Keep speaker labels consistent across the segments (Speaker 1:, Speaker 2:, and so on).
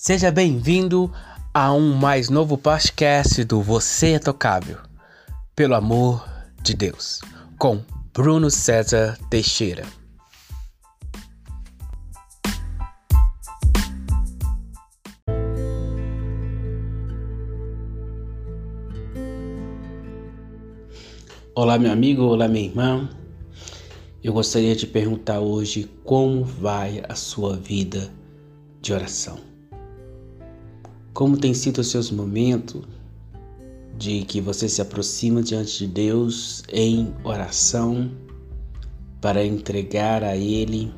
Speaker 1: Seja bem-vindo a um mais novo podcast do Você é Tocável, pelo amor de Deus, com Bruno César Teixeira. Olá, meu amigo, olá, minha irmã. Eu gostaria de perguntar hoje como vai a sua vida de oração. Como tem sido os seus momentos de que você se aproxima diante de Deus em oração para entregar a Ele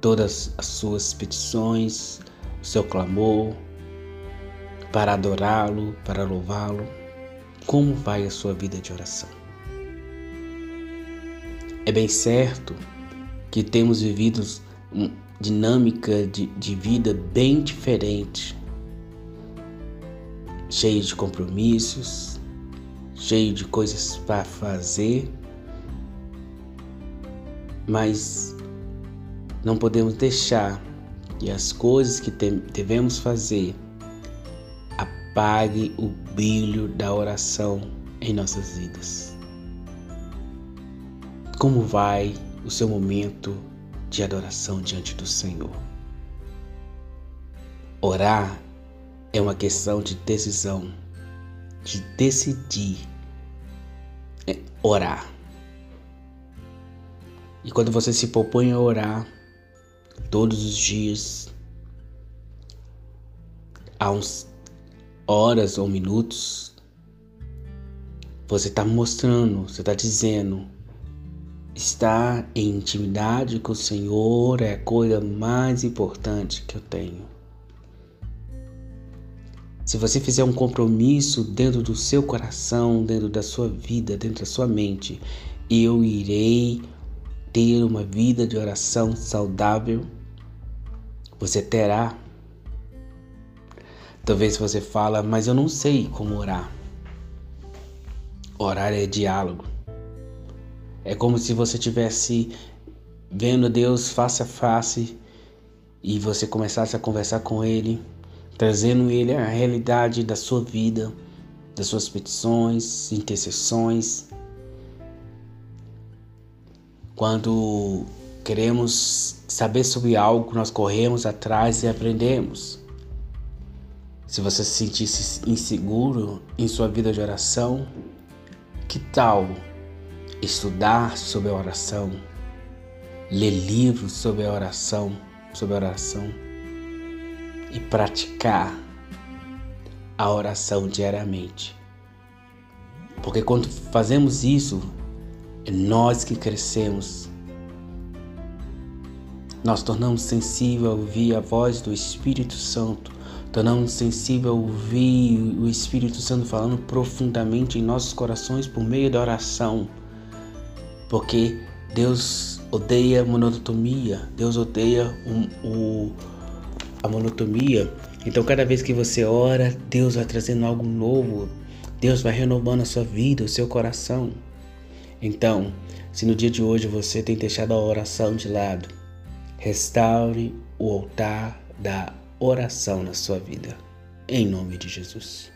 Speaker 1: todas as suas petições, o seu clamor, para adorá-lo, para louvá-lo? Como vai a sua vida de oração? É bem certo que temos vivido uma dinâmica de, de vida bem diferente cheio de compromissos, cheio de coisas para fazer, mas não podemos deixar que as coisas que devemos fazer apague o brilho da oração em nossas vidas. Como vai o seu momento de adoração diante do Senhor? Orar é uma questão de decisão, de decidir é orar. E quando você se propõe a orar todos os dias, há uns horas ou minutos, você está mostrando, você está dizendo, estar em intimidade com o Senhor é a coisa mais importante que eu tenho. Se você fizer um compromisso dentro do seu coração, dentro da sua vida, dentro da sua mente, eu irei ter uma vida de oração saudável, você terá. Talvez você fala, mas eu não sei como orar. Orar é diálogo. É como se você tivesse vendo Deus face a face e você começasse a conversar com Ele trazendo Ele a realidade da sua vida, das suas petições, intercessões. Quando queremos saber sobre algo, nós corremos atrás e aprendemos. Se você se sentisse inseguro em sua vida de oração, que tal estudar sobre a oração, ler livros sobre a oração, sobre a oração? E praticar a oração diariamente. Porque quando fazemos isso, é nós que crescemos. Nós tornamos sensível a ouvir a voz do Espírito Santo, tornamos sensível a ouvir o Espírito Santo falando profundamente em nossos corações por meio da oração. Porque Deus odeia monotonia, Deus odeia o, o a monotonia. Então, cada vez que você ora, Deus vai trazendo algo novo. Deus vai renovando a sua vida, o seu coração. Então, se no dia de hoje você tem deixado a oração de lado, restaure o altar da oração na sua vida. Em nome de Jesus.